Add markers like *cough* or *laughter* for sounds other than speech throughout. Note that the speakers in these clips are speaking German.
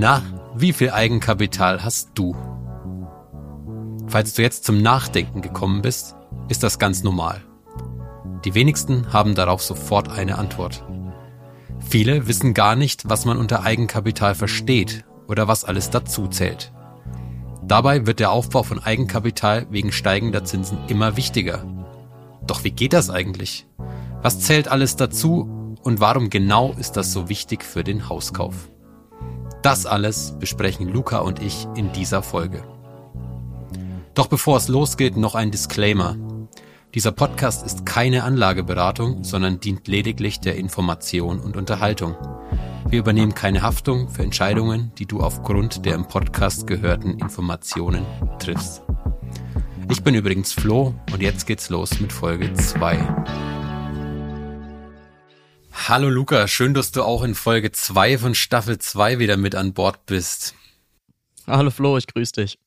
Na, wie viel Eigenkapital hast du? Falls du jetzt zum Nachdenken gekommen bist, ist das ganz normal. Die wenigsten haben darauf sofort eine Antwort. Viele wissen gar nicht, was man unter Eigenkapital versteht oder was alles dazu zählt. Dabei wird der Aufbau von Eigenkapital wegen steigender Zinsen immer wichtiger. Doch wie geht das eigentlich? Was zählt alles dazu und warum genau ist das so wichtig für den Hauskauf? Das alles besprechen Luca und ich in dieser Folge. Doch bevor es losgeht, noch ein Disclaimer. Dieser Podcast ist keine Anlageberatung, sondern dient lediglich der Information und Unterhaltung. Wir übernehmen keine Haftung für Entscheidungen, die du aufgrund der im Podcast gehörten Informationen triffst. Ich bin übrigens Flo und jetzt geht's los mit Folge 2. Hallo Luca, schön, dass du auch in Folge 2 von Staffel 2 wieder mit an Bord bist. Hallo Flo, ich grüße dich.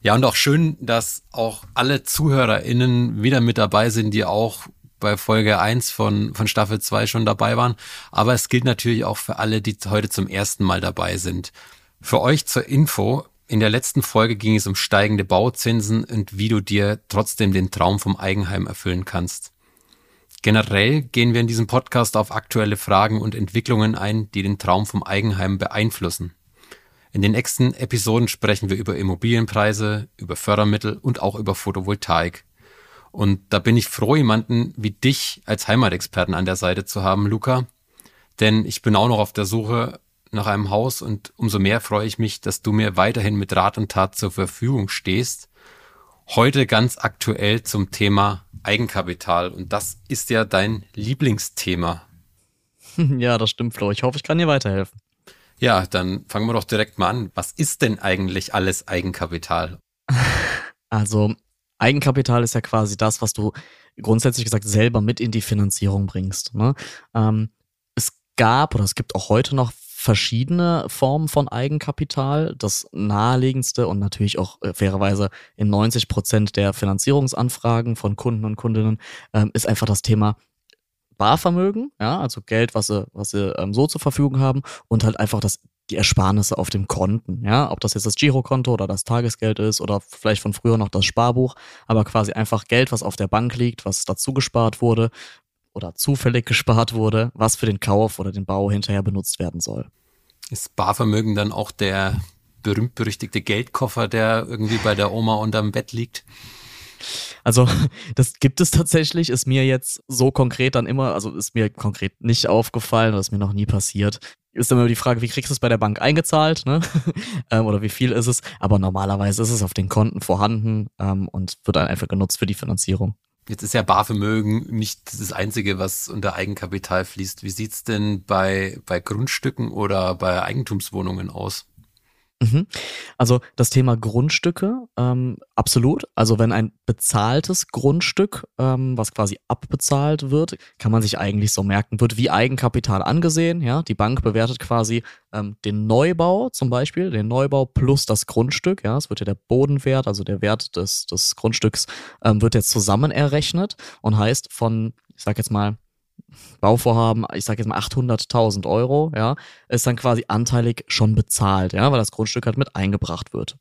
Ja, und auch schön, dass auch alle ZuhörerInnen wieder mit dabei sind, die auch bei Folge 1 von, von Staffel 2 schon dabei waren. Aber es gilt natürlich auch für alle, die heute zum ersten Mal dabei sind. Für euch zur Info, in der letzten Folge ging es um steigende Bauzinsen und wie du dir trotzdem den Traum vom Eigenheim erfüllen kannst. Generell gehen wir in diesem Podcast auf aktuelle Fragen und Entwicklungen ein, die den Traum vom Eigenheim beeinflussen. In den nächsten Episoden sprechen wir über Immobilienpreise, über Fördermittel und auch über Photovoltaik. Und da bin ich froh, jemanden wie dich als Heimatexperten an der Seite zu haben, Luca. Denn ich bin auch noch auf der Suche nach einem Haus und umso mehr freue ich mich, dass du mir weiterhin mit Rat und Tat zur Verfügung stehst. Heute ganz aktuell zum Thema Eigenkapital. Und das ist ja dein Lieblingsthema. *laughs* Ja, das stimmt, Flo. Ich hoffe, ich kann dir weiterhelfen. Ja, dann fangen wir doch direkt mal an. Was ist denn eigentlich alles Eigenkapital? *laughs* Also, Eigenkapital ist ja quasi das, was du grundsätzlich gesagt selber mit in die Finanzierung bringst. Ne? Ähm, es gab oder es gibt auch heute noch verschiedene Formen von Eigenkapital. Das naheliegendste und natürlich auch äh, fairerweise in 90 Prozent der Finanzierungsanfragen von Kunden und Kundinnen ähm, ist einfach das Thema Barvermögen, ja, also Geld, was sie, was sie ähm, so zur Verfügung haben und halt einfach das die Ersparnisse auf dem Konten, ja, ob das jetzt das Girokonto oder das Tagesgeld ist oder vielleicht von früher noch das Sparbuch, aber quasi einfach Geld, was auf der Bank liegt, was dazu gespart wurde, oder zufällig gespart wurde, was für den Kauf oder den Bau hinterher benutzt werden soll. Ist Barvermögen dann auch der berühmt-berüchtigte Geldkoffer, der irgendwie bei der Oma unterm Bett liegt? Also, *laughs* das gibt es tatsächlich, ist mir jetzt so konkret dann immer, also ist mir konkret nicht aufgefallen, oder ist mir noch nie passiert. Ist immer die Frage, wie kriegst du es bei der Bank eingezahlt, ne? *laughs* Ähm, oder wie viel ist es? Aber normalerweise ist es auf den Konten vorhanden ähm, und wird dann einfach genutzt für die Finanzierung. Jetzt ist ja Barvermögen nicht das Einzige, was unter Eigenkapital fließt. Wie sieht's denn bei, bei Grundstücken oder bei Eigentumswohnungen aus? Mhm. Also das Thema Grundstücke, ähm, absolut. Also wenn ein bezahltes Grundstück, ähm, was quasi abbezahlt wird, kann man sich eigentlich so merken, wird wie Eigenkapital angesehen. Ja, die Bank bewertet quasi ähm, den Neubau zum Beispiel, den Neubau plus das Grundstück. Ja, es wird ja der Bodenwert, also der Wert des, des Grundstücks, ähm, wird jetzt zusammen errechnet und heißt von, ich sag jetzt mal Bauvorhaben, ich sage jetzt mal 800.000 Euro, ja, ist dann quasi anteilig schon bezahlt, ja, weil das Grundstück halt mit eingebracht wird.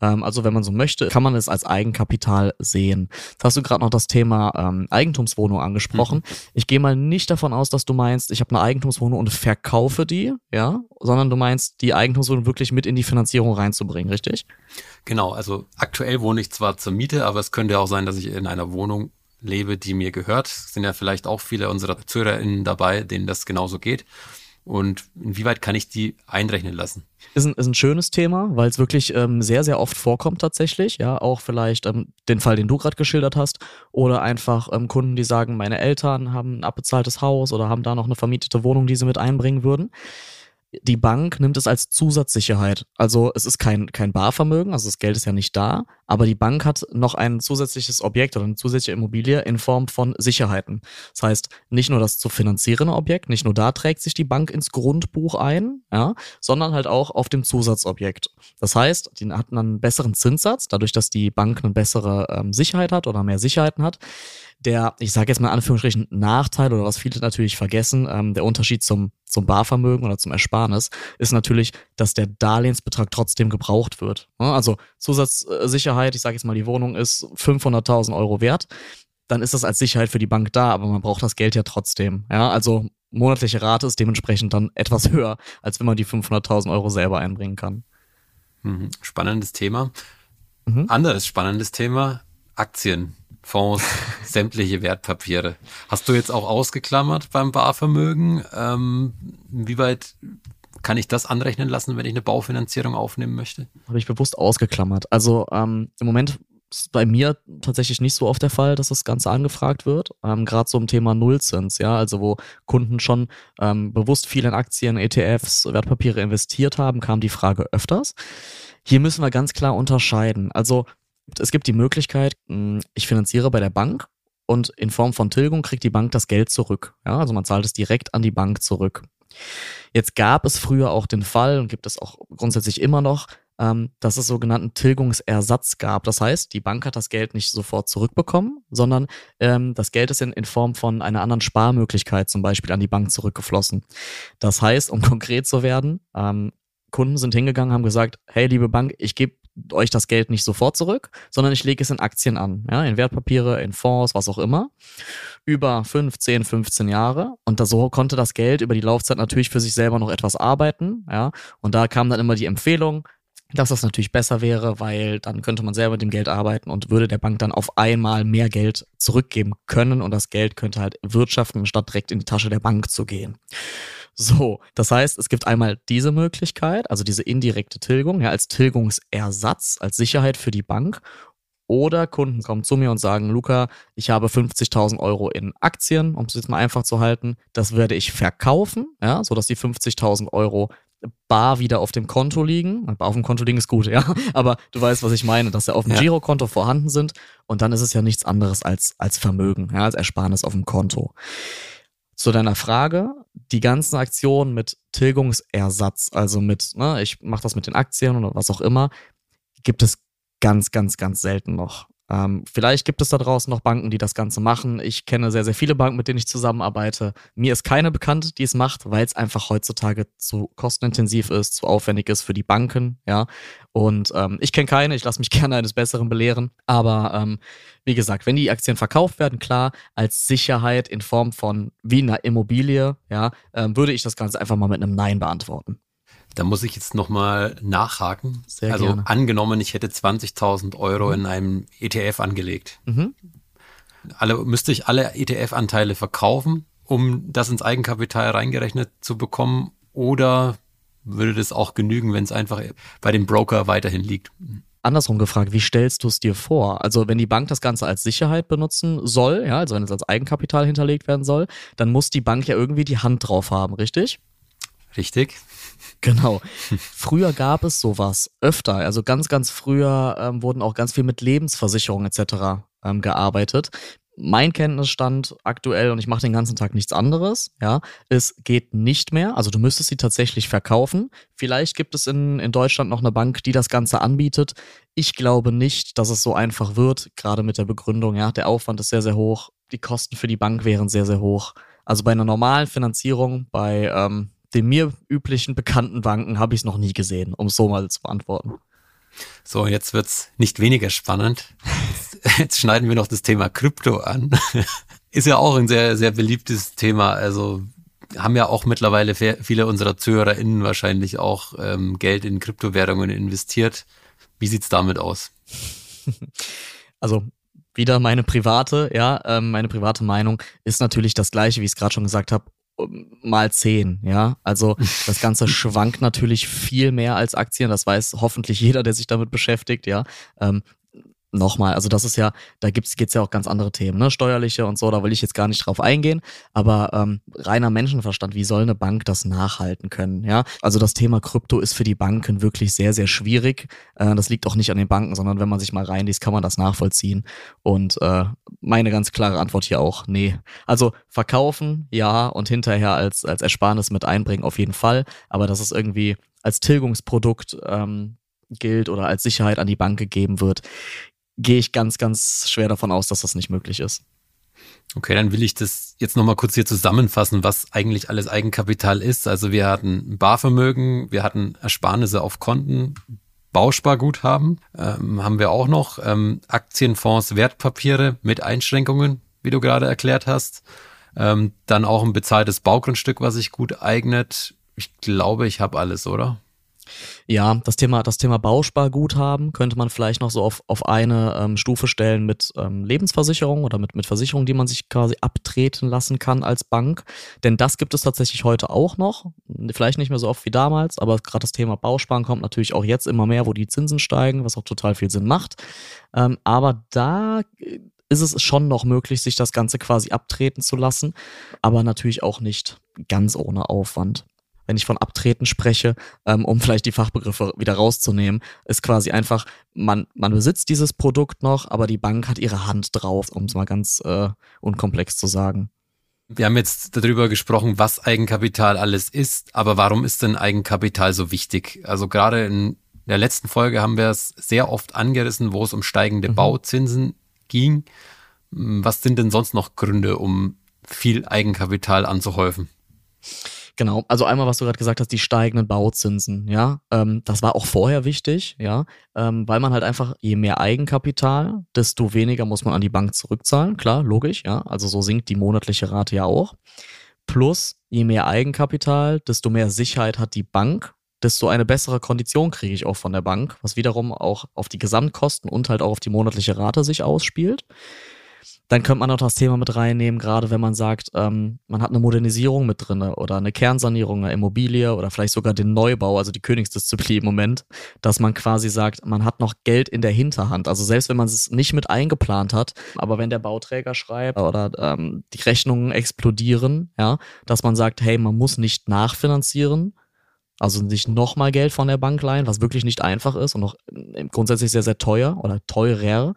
Ähm, also wenn man so möchte, kann man es als Eigenkapital sehen. Jetzt hast du gerade noch das Thema ähm, Eigentumswohnung angesprochen. Mhm. Ich gehe mal nicht davon aus, dass du meinst, ich habe eine Eigentumswohnung und verkaufe die, ja, sondern du meinst, die Eigentumswohnung wirklich mit in die Finanzierung reinzubringen, richtig? Genau, also aktuell wohne ich zwar zur Miete, aber es könnte auch sein, dass ich in einer Wohnung lebe, die mir gehört. Es sind ja vielleicht auch viele unserer ZuhörerInnen dabei, denen das genauso geht. Und inwieweit kann ich die einrechnen lassen? Ist ein, ist ein schönes Thema, weil es wirklich ähm, sehr, sehr oft vorkommt tatsächlich. Ja, auch vielleicht ähm, den Fall, den du gerade geschildert hast. Oder einfach ähm, Kunden, die sagen, meine Eltern haben ein abbezahltes Haus oder haben da noch eine vermietete Wohnung, die sie mit einbringen würden die Bank nimmt es als Zusatzsicherheit. Also es ist kein, kein Barvermögen, also das Geld ist ja nicht da, aber die Bank hat noch ein zusätzliches Objekt oder eine zusätzliche Immobilie in Form von Sicherheiten. Das heißt, nicht nur das zu finanzierende Objekt, nicht nur da trägt sich die Bank ins Grundbuch ein, ja, sondern halt auch auf dem Zusatzobjekt. Das heißt, die hatten einen besseren Zinssatz, dadurch, dass die Bank eine bessere ähm, Sicherheit hat oder mehr Sicherheiten hat der, ich sage jetzt mal in Anführungsstrichen, Nachteil oder was viele natürlich vergessen, ähm, der Unterschied zum, zum Barvermögen oder zum Ersparnis, ist natürlich, dass der Darlehensbetrag trotzdem gebraucht wird. Also Zusatzsicherheit, ich sage jetzt mal, die Wohnung ist 500.000 Euro wert, dann ist das als Sicherheit für die Bank da, aber man braucht das Geld ja trotzdem. Ja, also monatliche Rate ist dementsprechend dann etwas *laughs* höher, als wenn man die 500.000 Euro selber einbringen kann. Mhm. Spannendes Thema. Mhm. Anderes spannendes Thema, Aktien, Fonds, sämtliche Wertpapiere. Hast du jetzt auch ausgeklammert beim Barvermögen? Ähm, wie weit kann ich das anrechnen lassen, wenn ich eine Baufinanzierung aufnehmen möchte? Habe ich bewusst ausgeklammert. Also ähm, im Moment ist bei mir tatsächlich nicht so oft der Fall, dass das Ganze angefragt wird. Ähm, Gerade so im Thema Nullzins, ja, also wo Kunden schon ähm, bewusst viel in Aktien, ETFs, Wertpapiere investiert haben, kam die Frage öfters. Hier müssen wir ganz klar unterscheiden. Also es gibt die Möglichkeit, hm, ich finanziere bei der Bank und in Form von Tilgung kriegt die Bank das Geld zurück. Ja, also man zahlt es direkt an die Bank zurück. Jetzt gab es früher auch den Fall und gibt es auch grundsätzlich immer noch, ähm, dass es sogenannten Tilgungsersatz gab. Das heißt, die Bank hat das Geld nicht sofort zurückbekommen, sondern ähm, das Geld ist in, Form von einer anderen Sparmöglichkeit zum Beispiel an die Bank zurückgeflossen. Das heißt, um *laughs* konkret zu werden, ähm, Kunden sind hingegangen, haben gesagt, hey, liebe Bank, ich gebe euch das Geld nicht sofort zurück, sondern ich lege es in Aktien an, ja, in Wertpapiere, in Fonds, was auch immer, über 5, 10, 15 Jahre. Und da so konnte das Geld über die Laufzeit natürlich für sich selber noch etwas arbeiten, ja. Und da kam dann immer die Empfehlung, dass das natürlich besser wäre, weil dann könnte man selber mit dem Geld arbeiten und würde der Bank dann auf einmal mehr Geld zurückgeben können und das Geld könnte halt wirtschaften, statt direkt in die Tasche der Bank zu gehen. So, das heißt, es gibt einmal diese Möglichkeit, also diese indirekte Tilgung, ja, als Tilgungsersatz, als Sicherheit für die Bank. Oder Kunden kommen zu mir und sagen, Luca, ich habe 50.000 Euro in Aktien, um es jetzt mal einfach zu halten. Das werde ich verkaufen, ja, sodass die 50.000 Euro bar wieder auf dem Konto liegen. Bar auf dem Konto liegen ist gut, *laughs* ja. Aber du weißt, was ich meine, dass sie auf dem ja. Girokonto vorhanden sind. Und dann ist es ja nichts anderes als, als Vermögen, ja, als Ersparnis auf dem Konto. Zu deiner Frage, die ganzen Aktionen mit Tilgungsersatz, also mit, ne, ich mache das mit den Aktien oder was auch immer, gibt es ganz, ganz, ganz selten noch. Ähm, vielleicht gibt es da draußen noch Banken, die das Ganze machen. Ich kenne sehr, sehr viele Banken, mit denen ich zusammenarbeite. Mir ist keine bekannt, die es macht, weil es einfach heutzutage zu kostenintensiv ist, zu aufwendig ist für die Banken, ja. Und ähm, ich kenne keine, ich lasse mich *laughs* gerne eines Besseren belehren. Aber ähm, wie gesagt, wenn die Aktien verkauft werden, klar, als Sicherheit in Form von wie einer Immobilie, ja, ähm, würde ich das Ganze einfach mal mit einem Nein beantworten. Da muss ich jetzt nochmal nachhaken. Sehr also gerne. angenommen, ich hätte 20.000 Euro mhm. in einem ETF angelegt. Mhm. Alle, müsste ich alle ETF-Anteile verkaufen, um das ins Eigenkapital reingerechnet zu bekommen? Oder würde das auch genügen, wenn es einfach bei dem Broker weiterhin liegt? andersrum gefragt, wie stellst du es dir vor? Also wenn die Bank das Ganze als Sicherheit benutzen soll, ja, also wenn es als Eigenkapital hinterlegt werden soll, dann muss die Bank ja irgendwie die Hand drauf haben, richtig? Richtig. Genau. *laughs* Früher gab es sowas öfter. Also ganz, ganz früher ähm, wurden auch ganz viel mit Lebensversicherung etc. Ähm, gearbeitet. Mein Kenntnisstand aktuell, und ich mache den ganzen Tag nichts anderes, ja, es geht nicht mehr. Also du müsstest sie tatsächlich verkaufen. Vielleicht gibt es in, in Deutschland noch eine Bank, die das Ganze anbietet. Ich glaube nicht, dass es so einfach wird, gerade mit der Begründung, ja, der Aufwand ist sehr, sehr hoch, die Kosten für die Bank wären sehr, sehr hoch. Also bei einer normalen Finanzierung, bei ähm, den mir üblichen bekannten Banken habe ich es noch nie gesehen, um es so mal zu beantworten. So, jetzt wird's nicht weniger spannend. Jetzt, jetzt schneiden wir noch das Thema Krypto an. *laughs* Ist ja auch ein sehr, sehr beliebtes Thema. Also haben ja auch mittlerweile viele unserer ZuhörerInnen wahrscheinlich auch ähm, Geld in Kryptowährungen investiert. Wie sieht's damit aus? *laughs* Also wieder meine private, ja, ähm, meine private Meinung ist natürlich das gleiche, wie ich es gerade schon gesagt habe mal zehn, ja. Also das Ganze *laughs* schwankt natürlich viel mehr als Aktien. Das weiß hoffentlich jeder, der sich damit beschäftigt, ja. Ähm, nochmal, also das ist ja, da gibt's geht's ja auch ganz andere Themen, ne, steuerliche und so, da will ich jetzt gar nicht drauf eingehen, aber ähm, reiner Menschenverstand, wie soll eine Bank das nachhalten können, ja? Also das Thema Krypto ist für die Banken wirklich sehr, sehr schwierig. Äh, das liegt auch nicht an den Banken, sondern wenn man sich mal reinliest, kann man das nachvollziehen. Und äh, meine ganz klare Antwort hier auch, nee. Also verkaufen, ja, und hinterher als, als Ersparnis mit einbringen, auf jeden Fall, aber das ist irgendwie als Tilgungsprodukt ähm, gilt oder als Sicherheit an die Bank gegeben wird, gehe ich ganz, ganz schwer davon aus, dass das nicht möglich ist. Okay, dann will ich das jetzt nochmal kurz hier zusammenfassen, was eigentlich alles Eigenkapital ist. Also wir hatten Barvermögen, wir hatten Ersparnisse auf Konten, Bausparguthaben ähm, haben wir auch noch, ähm, Aktienfonds, Wertpapiere mit Einschränkungen, wie du gerade erklärt hast. Ähm, dann auch ein bezahltes Baugrundstück, was sich gut eignet. Ich glaube, ich habe alles, oder? Ja, das Thema, das Thema Bausparguthaben könnte man vielleicht noch so auf, auf eine ähm, Stufe stellen mit ähm, Lebensversicherung oder mit, mit Versicherungen, die man sich quasi abtreten lassen kann als Bank. Denn das gibt es tatsächlich heute auch noch. Vielleicht nicht mehr so oft wie damals, aber gerade das Thema Bausparen kommt natürlich auch jetzt immer mehr, wo die Zinsen steigen, was auch total viel Sinn macht. Ähm, aber da äh, ist es schon noch möglich, sich das Ganze quasi abtreten zu lassen, aber natürlich auch nicht ganz ohne Aufwand wenn ich von Abtreten spreche, ähm, um vielleicht die Fachbegriffe wieder rauszunehmen, ist quasi einfach, man, man besitzt dieses Produkt noch, aber die Bank hat ihre Hand drauf, um es mal ganz äh, unkomplex zu sagen. Wir haben jetzt darüber gesprochen, was Eigenkapital alles ist, aber warum ist denn Eigenkapital so wichtig? Also gerade in der letzten Folge haben wir es sehr oft angerissen, wo es um steigende mhm. Bauzinsen ging. Was sind denn sonst noch Gründe, um viel Eigenkapital anzuhäufen? Genau, also einmal, was du gerade gesagt hast, die steigenden Bauzinsen, ja, ähm, das war auch vorher wichtig, ja, ähm, weil man halt einfach, je mehr Eigenkapital, desto weniger muss man an die Bank zurückzahlen, klar, logisch, ja, also so sinkt die monatliche Rate ja auch. Plus, je mehr Eigenkapital, desto mehr Sicherheit hat die Bank, desto eine bessere Kondition kriege ich auch von der Bank, was wiederum auch auf die Gesamtkosten und halt auch auf die monatliche Rate sich ausspielt. Dann könnte man auch das Thema mit reinnehmen, gerade wenn man sagt, ähm, man hat eine Modernisierung mit drinne oder eine Kernsanierung, eine Immobilie oder vielleicht sogar den Neubau, also die Königsdisziplin im Moment, dass man quasi sagt, man hat noch Geld in der Hinterhand. Also selbst wenn man es nicht mit eingeplant hat, aber wenn der Bauträger schreibt oder ähm, die Rechnungen explodieren, ja, dass man sagt, hey, man muss nicht nachfinanzieren, also sich nochmal Geld von der Bank leihen, was wirklich nicht einfach ist und auch äh, grundsätzlich sehr, sehr teuer oder teurer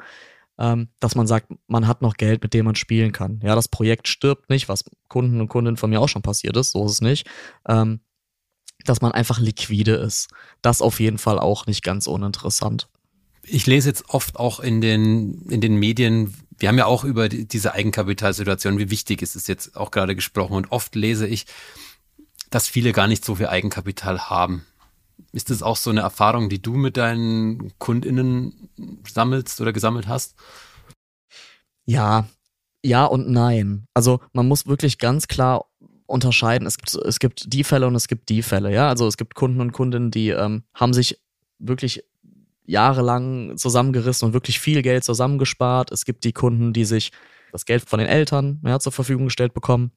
ähm, dass man sagt, man hat noch Geld, mit dem man spielen kann. Ja, das Projekt stirbt nicht, was Kunden und Kundinnen von mir auch schon passiert ist, so ist es nicht. Ähm, dass man einfach liquide ist. Das auf jeden Fall auch nicht ganz uninteressant. Ich lese jetzt oft auch in den, in den Medien, wir haben ja auch über die, diese Eigenkapitalsituation, wie wichtig ist es jetzt auch gerade gesprochen. Und oft lese ich, dass viele gar nicht so viel Eigenkapital haben. Ist das auch so eine Erfahrung, die du mit deinen KundInnen sammelst oder gesammelt hast? Ja, ja und nein. Also man muss wirklich ganz klar unterscheiden. Es gibt, es gibt die Fälle und es gibt die Fälle, ja. Also es gibt Kunden und Kundinnen, die ähm, haben sich wirklich jahrelang zusammengerissen und wirklich viel Geld zusammengespart. Es gibt die Kunden, die sich das Geld von den Eltern ja, zur Verfügung gestellt bekommen.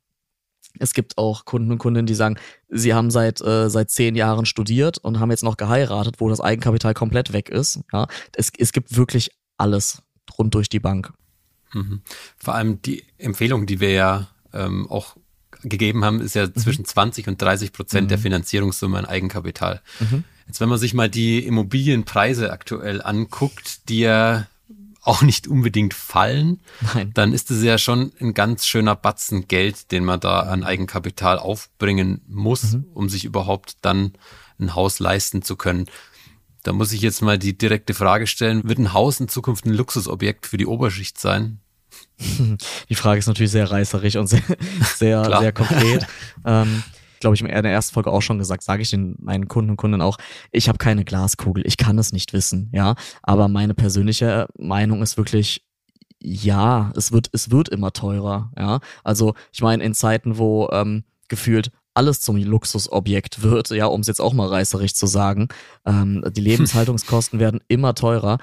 Es gibt auch Kunden und Kundinnen, die sagen, sie haben seit, äh, seit zehn Jahren studiert und haben jetzt noch geheiratet, wo das Eigenkapital komplett weg ist. Ja, es, es gibt wirklich alles rund durch die Bank. Mhm. Vor allem die Empfehlung, die wir ja ähm, auch gegeben haben, ist ja mhm. zwischen 20 und 30 Prozent mhm. der Finanzierungssumme an Eigenkapital. Mhm. Jetzt, wenn man sich mal die Immobilienpreise aktuell anguckt, die ja auch nicht unbedingt fallen, Nein. dann ist es ja schon ein ganz schöner Batzen Geld, den man da an Eigenkapital aufbringen muss, mhm. um sich überhaupt dann ein Haus leisten zu können. Da muss ich jetzt mal die direkte Frage stellen, wird ein Haus in Zukunft ein Luxusobjekt für die Oberschicht sein? *laughs* Die Frage ist natürlich sehr reißerig und sehr, sehr, sehr konkret. *laughs* ähm, glaube ich, in der ersten Folge auch schon gesagt, sage ich den meinen Kunden und Kunden auch, ich habe keine Glaskugel, ich kann es nicht wissen, ja. Aber meine persönliche Meinung ist wirklich, ja, es wird, es wird immer teurer, ja. Also ich meine, in Zeiten, wo ähm, gefühlt alles zum Luxusobjekt wird, ja, um es jetzt auch mal reißerig zu sagen, ähm, die Lebenshaltungskosten *laughs* werden immer teurer.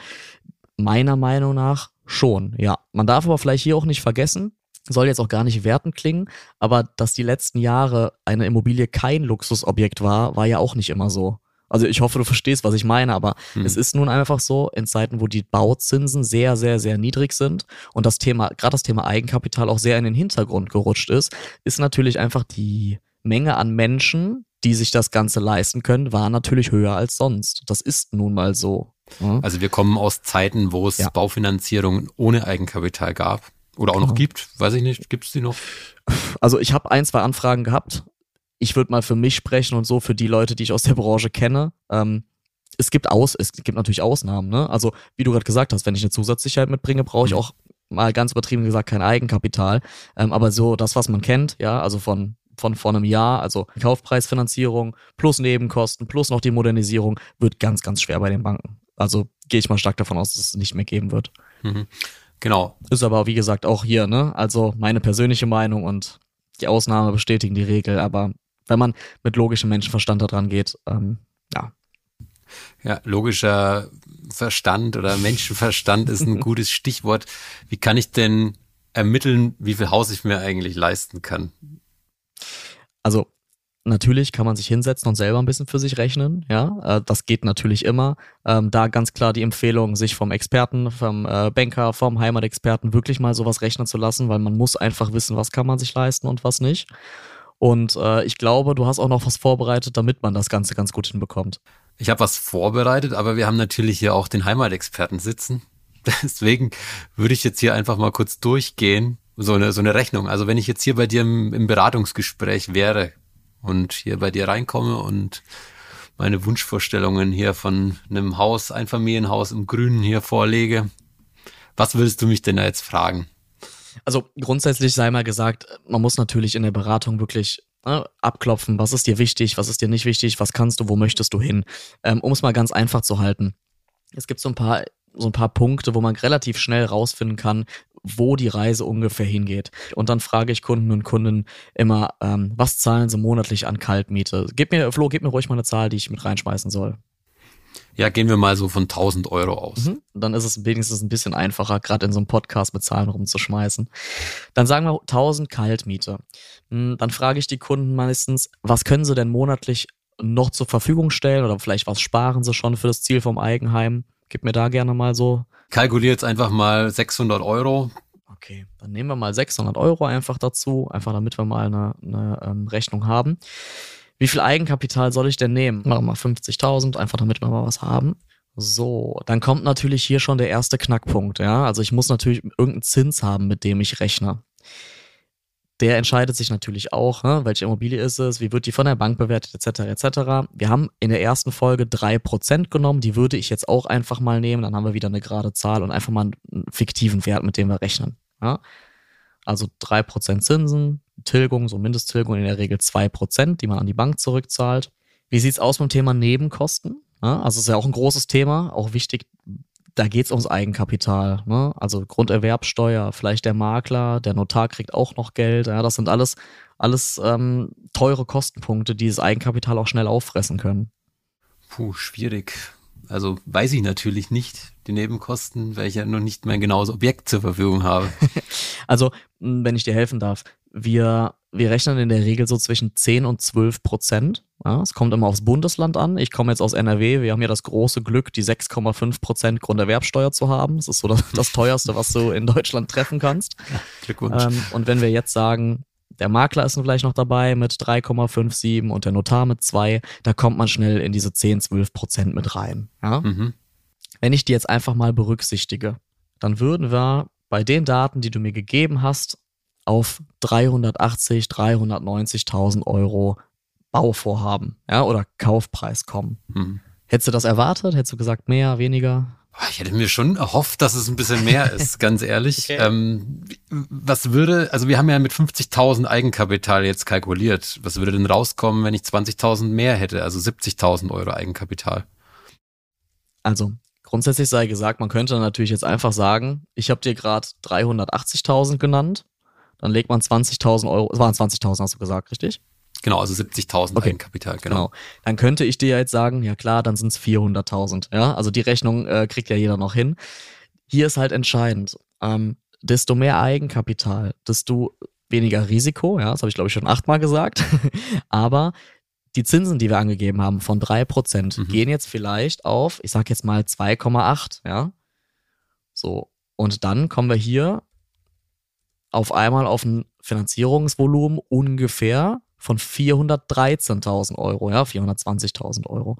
Meiner Meinung nach schon, ja. Man darf aber vielleicht hier auch nicht vergessen, soll jetzt auch gar nicht wertend klingen, aber dass die letzten Jahre eine Immobilie kein Luxusobjekt war, war ja auch nicht immer so. Also ich hoffe, du verstehst, was ich meine, aber hm. es ist nun einfach so, in Zeiten, wo die Bauzinsen sehr, sehr, sehr niedrig sind und das Thema, gerade das Thema Eigenkapital auch sehr in den Hintergrund gerutscht ist, ist natürlich einfach die Menge an Menschen, die sich das Ganze leisten können, war natürlich höher als sonst. Das ist nun mal so. Ja? Also wir kommen aus Zeiten, wo es ja. Baufinanzierung ohne Eigenkapital gab. Oder auch noch gibt, weiß ich nicht, gibt es die noch? Also ich habe ein, zwei Anfragen gehabt. Ich würde mal für mich sprechen und so für die Leute, die ich aus der Branche kenne. Ähm, es gibt aus, es gibt natürlich Ausnahmen, ne? Also wie du gerade gesagt hast, wenn ich eine Zusatzsicherheit mitbringe, brauche ich mhm. auch mal ganz übertrieben gesagt kein Eigenkapital, ähm, aber so das, was man kennt, ja, also von von vor einem Jahr, also Kaufpreisfinanzierung plus Nebenkosten plus noch die Modernisierung, wird ganz, ganz schwer bei den Banken. Also gehe ich mal stark davon aus, dass es nicht mehr geben wird. Mhm. Genau. Ist aber, wie gesagt, auch hier, ne? Also meine persönliche Meinung und die Ausnahme bestätigen die Regel, aber wenn man mit logischem Menschenverstand da dran geht, ähm, ja. Ja, logischer Verstand oder Menschenverstand ist ein *laughs* gutes Stichwort. Wie kann ich denn ermitteln, wie viel Haus ich mir eigentlich leisten kann? Also natürlich kann man sich hinsetzen und selber ein bisschen für sich rechnen, ja, äh, das geht natürlich immer. Ähm, da ganz klar die Empfehlung, sich vom Experten, vom äh, Banker, vom Heimatexperten wirklich mal sowas rechnen zu lassen, weil man muss einfach wissen, was kann man sich leisten und was nicht. Und äh, ich glaube, du hast auch noch was vorbereitet, damit man das Ganze ganz gut hinbekommt. Ich habe was vorbereitet, aber wir haben natürlich hier auch den Heimatexperten sitzen. *laughs* Deswegen würde ich jetzt hier einfach mal kurz durchgehen, so eine, so eine Rechnung. Also wenn ich jetzt hier bei dir im, im Beratungsgespräch wäre und hier bei dir reinkomme und meine Wunschvorstellungen hier von einem Haus, Einfamilienhaus im Grünen hier vorlege, was würdest du mich denn da jetzt fragen? Also grundsätzlich sei mal gesagt, man muss natürlich in der Beratung wirklich ne, abklopfen, was ist dir wichtig, was ist dir nicht wichtig, was kannst du, wo möchtest du hin, ähm, um es mal ganz einfach zu halten. Es gibt so ein paar so ein paar Punkte, wo man relativ schnell rausfinden kann, wo die Reise ungefähr hingeht. Und dann frage ich Kunden und Kunden immer, ähm, was zahlen sie monatlich an Kaltmiete? Gib mir, Flo, gib mir ruhig mal eine Zahl, die ich mit reinschmeißen soll. Ja, gehen wir mal so von 1000 Euro aus. Mhm. Dann ist es wenigstens ein bisschen einfacher, gerade in so einem Podcast mit Zahlen rumzuschmeißen. Dann sagen wir 1000 Kaltmiete. Hm, dann frage ich die Kunden meistens, was können sie denn monatlich noch zur Verfügung stellen oder vielleicht was sparen sie schon für das Ziel vom Eigenheim? Gib mir da gerne mal so. Kalkulier jetzt einfach mal 600 Euro. Okay, dann nehmen wir mal 600 Euro einfach dazu, einfach damit wir mal eine, eine ähm, Rechnung haben. Wie viel Eigenkapital soll ich denn nehmen? Machen wir mal 50.000, einfach damit wir mal was haben. So, dann kommt natürlich hier schon der erste Knackpunkt, ja. Also ich muss natürlich irgendeinen Zins haben, mit dem ich rechne der entscheidet sich natürlich auch, ne, welche Immobilie ist es, wie wird die von der Bank bewertet, etc. etc. Wir haben in der ersten Folge drei Prozent genommen, die würde ich jetzt auch einfach mal nehmen, dann haben wir wieder eine gerade Zahl und einfach mal einen fiktiven Wert, mit dem wir rechnen. Ja? Also drei Prozent Zinsen, Tilgung, so Mindesttilgung in der Regel zwei Prozent, die man an die Bank zurückzahlt. Wie sieht's aus mit dem Thema Nebenkosten? Ja, also ist ja auch ein großes Thema, auch wichtig, da geht's ums Eigenkapital. Ne? Also Grunderwerbsteuer, vielleicht der Makler, der Notar kriegt auch noch Geld. Ja, das sind alles, alles ähm, teure Kostenpunkte, die das Eigenkapital auch schnell auffressen können. Puh, schwierig. Also weiß ich natürlich nicht die Nebenkosten, weil ich ja noch nicht mein genaues Objekt zur Verfügung habe. *laughs* also, wenn ich dir helfen darf, wir, wir rechnen in der Regel so zwischen 10 und 12 Prozent. Ja, es kommt immer aufs Bundesland an. Ich komme jetzt aus NRW. Wir haben ja das große Glück, die 6,5 Prozent Grunderwerbsteuer zu haben. Das ist so das, das teuerste, was du in Deutschland treffen kannst. Ja, Glückwunsch. Ähm, und wenn wir jetzt sagen, der Makler ist vielleicht noch dabei mit 3,57 und der Notar mit 2, da kommt man schnell in diese 10, 12 Prozent mit rein. Ja? Mhm. Wenn ich die jetzt einfach mal berücksichtige, dann würden wir bei den Daten, die du mir gegeben hast, auf 380, 390.000 Euro Bauvorhaben, ja, oder Kaufpreis kommen. Hm. Hättest du das erwartet? Hättest du gesagt mehr, weniger? Ich hätte mir schon erhofft, dass es ein bisschen mehr *laughs* ist, ganz ehrlich. Okay. Ähm, was würde, also wir haben ja mit 50.000 Eigenkapital jetzt kalkuliert. Was würde denn rauskommen, wenn ich 20.000 mehr hätte, also 70.000 Euro Eigenkapital? Also grundsätzlich sei gesagt, man könnte natürlich jetzt einfach sagen, ich habe dir gerade 380.000 genannt dann legt man 20.000 Euro, es waren 20.000, hast du gesagt, richtig? Genau, also 70.000 okay. Eigenkapital, genau. genau. Dann könnte ich dir jetzt sagen, ja klar, dann sind es 400.000. Ja, also die Rechnung äh, kriegt ja jeder noch hin. Hier ist halt entscheidend, ähm, desto mehr Eigenkapital, desto weniger Risiko, ja, das habe ich glaube ich schon achtmal gesagt, *laughs* aber die Zinsen, die wir angegeben haben von 3%, mhm. gehen jetzt vielleicht auf, ich sage jetzt mal 2,8, ja. So, und dann kommen wir hier auf einmal auf ein Finanzierungsvolumen ungefähr von 413.000 Euro, ja, 420.000 Euro.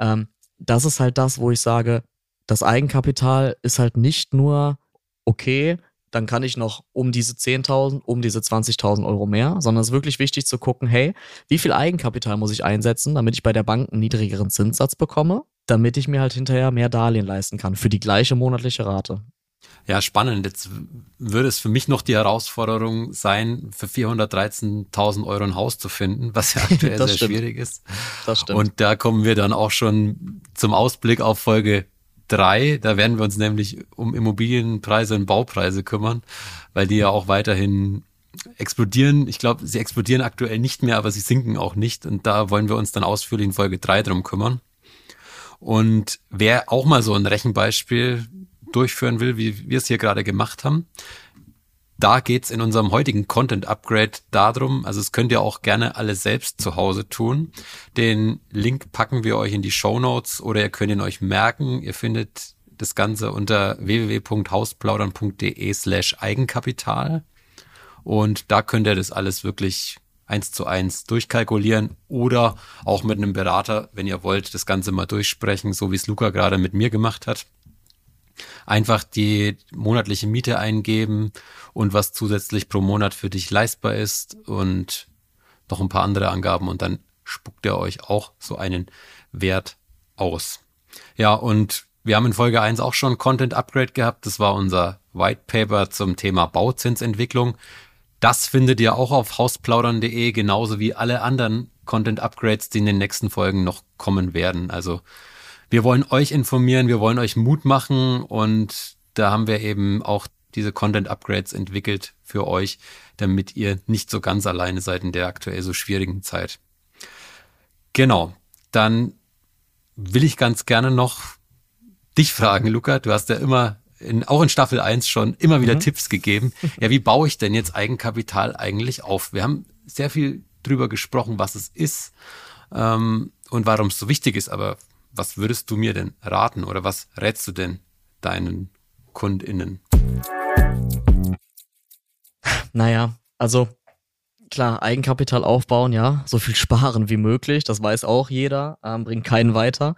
Ähm, das ist halt das, wo ich sage, das Eigenkapital ist halt nicht nur, okay, dann kann ich noch um diese 10.000, um diese 20.000 Euro mehr, sondern es ist wirklich wichtig zu gucken, hey, wie viel Eigenkapital muss ich einsetzen, damit ich bei der Bank einen niedrigeren Zinssatz bekomme, damit ich mir halt hinterher mehr Darlehen leisten kann für die gleiche monatliche Rate. Ja, spannend. Jetzt würde es für mich noch die Herausforderung sein, für 413.000 Euro ein Haus zu finden, was ja *laughs* aktuell sehr stimmt. schwierig ist. Das stimmt. Und da kommen wir dann auch schon zum Ausblick auf Folge drei. Da werden wir uns nämlich um Immobilienpreise und Baupreise kümmern, weil die ja auch weiterhin explodieren. Ich glaube, sie explodieren aktuell nicht mehr, aber sie sinken auch nicht. Und da wollen wir uns dann ausführlich in Folge drei drum kümmern. Und wer auch mal so ein Rechenbeispiel durchführen will, wie wir es hier gerade gemacht haben, da geht's in unserem heutigen Content Upgrade darum, also es könnt ihr auch gerne alle selbst zu Hause tun. Den Link packen wir euch in die Show Notes oder ihr könnt ihn euch merken. Ihr findet das Ganze unter www.hausplaudern.de slash Eigenkapital. Und da könnt ihr das alles wirklich eins zu eins durchkalkulieren oder auch mit einem Berater, wenn ihr wollt, das Ganze mal durchsprechen, so wie es Luca gerade mit mir gemacht hat. Einfach die monatliche Miete eingeben und was zusätzlich pro Monat für dich leistbar ist und noch ein paar andere Angaben und dann spuckt er euch auch so einen Wert aus. Ja, und wir haben in Folge 1 auch schon Content Upgrade gehabt. Das war unser White Paper zum Thema Bauzinsentwicklung. Das findet ihr auch auf hausplaudern.de, genauso wie alle anderen Content-Upgrades, die in den nächsten Folgen noch kommen werden. Also wir wollen euch informieren, wir wollen euch Mut machen und da haben wir eben auch diese Content-Upgrades entwickelt für euch, damit ihr nicht so ganz alleine seid in der aktuell so schwierigen Zeit. Genau, dann will ich ganz gerne noch dich fragen, Luca. Du hast ja immer in, auch in Staffel 1 schon immer wieder mhm. Tipps gegeben. Ja, wie baue ich denn jetzt Eigenkapital eigentlich auf? Wir haben sehr viel drüber gesprochen, was es ist ähm, und warum es so wichtig ist. Aber was würdest du mir denn raten oder was rätst du denn deinen KundInnen? Naja, also klar, Eigenkapital aufbauen, ja, so viel sparen wie möglich, das weiß auch jeder, ähm, bringt keinen weiter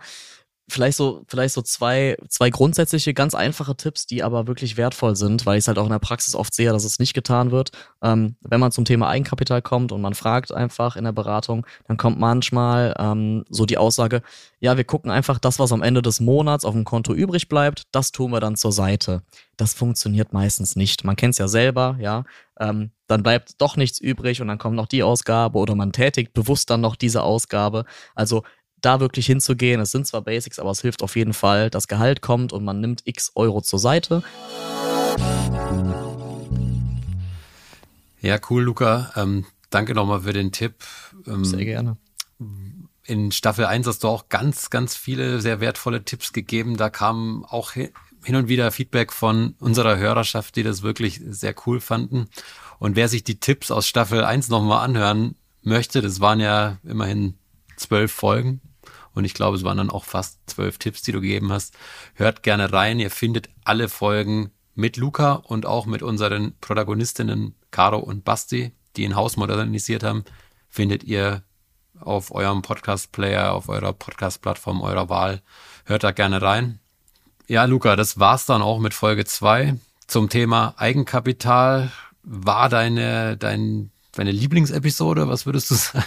vielleicht so, vielleicht so zwei, zwei grundsätzliche, ganz einfache Tipps, die aber wirklich wertvoll sind, weil ich es halt auch in der Praxis oft sehe, dass es nicht getan wird. Ähm, wenn man zum Thema Eigenkapital kommt und man fragt einfach in der Beratung, dann kommt manchmal ähm, so die Aussage, ja, wir gucken einfach das, was am Ende des Monats auf dem Konto übrig bleibt, das tun wir dann zur Seite. Das funktioniert meistens nicht. Man kennt es ja selber, ja. Ähm, dann bleibt doch nichts übrig und dann kommt noch die Ausgabe oder man tätigt bewusst dann noch diese Ausgabe. Also da wirklich hinzugehen. Es sind zwar Basics, aber es hilft auf jeden Fall. Das Gehalt kommt und man nimmt x Euro zur Seite. Ja, cool, Luca. Ähm, danke nochmal für den Tipp. Ähm, sehr gerne. In Staffel 1 hast du auch ganz, ganz viele sehr wertvolle Tipps gegeben. Da kam auch hin und wieder Feedback von unserer Hörerschaft, die das wirklich sehr cool fanden. Und wer sich die Tipps aus Staffel 1 nochmal anhören möchte, das waren ja immerhin zwölf Folgen, und ich glaube, es waren dann auch fast zwölf Tipps, die du gegeben hast. Hört gerne rein. Ihr findet alle Folgen mit Luca und auch mit unseren Protagonistinnen Caro und Basti, die ein Haus modernisiert haben, findet ihr auf eurem Podcast-Player, auf eurer Podcast-Plattform eurer Wahl. Hört da gerne rein. Ja, Luca, das war's dann auch mit Folge zwei zum Thema Eigenkapital. War deine, dein, deine Lieblingsepisode? Was würdest du *laughs* sagen?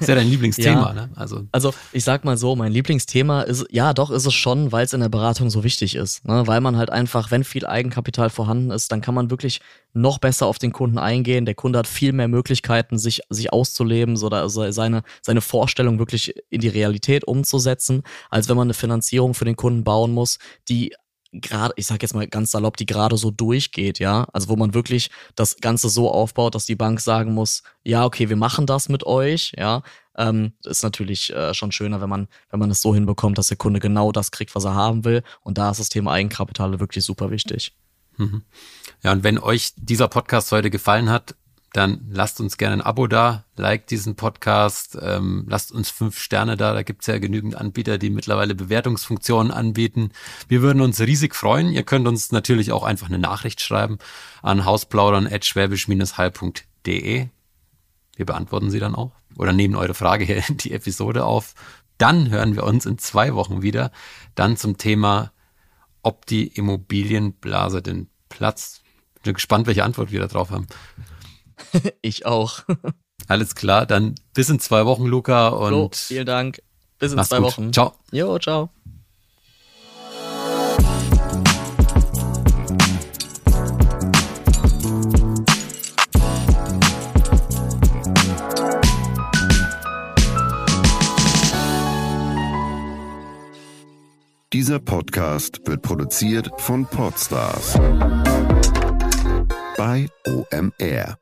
Ist ja dein Lieblingsthema, ja, ne? Also. also ich sag mal so, mein Lieblingsthema ist, ja doch ist es schon, weil es in der Beratung so wichtig ist. Ne? Weil man halt einfach, wenn viel Eigenkapital vorhanden ist, dann kann man wirklich noch besser auf den Kunden eingehen. Der Kunde hat viel mehr Möglichkeiten, sich, sich auszuleben, also seine, seine Vorstellung wirklich in die Realität umzusetzen, als wenn man eine Finanzierung für den Kunden bauen muss, die gerade, ich sag jetzt mal ganz salopp, die gerade so durchgeht, ja. Also wo man wirklich das Ganze so aufbaut, dass die Bank sagen muss, ja, okay, wir machen das mit euch, ja. Ähm, ist natürlich äh, schon schöner, wenn man, wenn man es so hinbekommt, dass der Kunde genau das kriegt, was er haben will. Und da ist das Thema Eigenkapital wirklich super wichtig. Mhm. Ja, und wenn euch dieser Podcast heute gefallen hat, dann lasst uns gerne ein Abo da, liked diesen Podcast, ähm, lasst uns fünf Sterne da. Da gibt's ja genügend Anbieter, die mittlerweile Bewertungsfunktionen anbieten. Wir würden uns riesig freuen. Ihr könnt uns natürlich auch einfach eine Nachricht schreiben an hausplaudern.schwäbisch-hall.de. Wir beantworten sie dann auch oder nehmen eure Frage hier in die Episode auf. Dann hören wir uns in zwei Wochen wieder. Dann zum Thema, ob die Immobilienblase denn platzt. Bin gespannt, welche Antwort wir da drauf haben. *laughs* ich auch. Alles klar, dann bis in zwei Wochen, Luca. Und so, vielen Dank. Bis in zwei gut. Wochen. Ciao. Jo, ciao. Dieser Podcast wird produziert von Podstars bei OMR.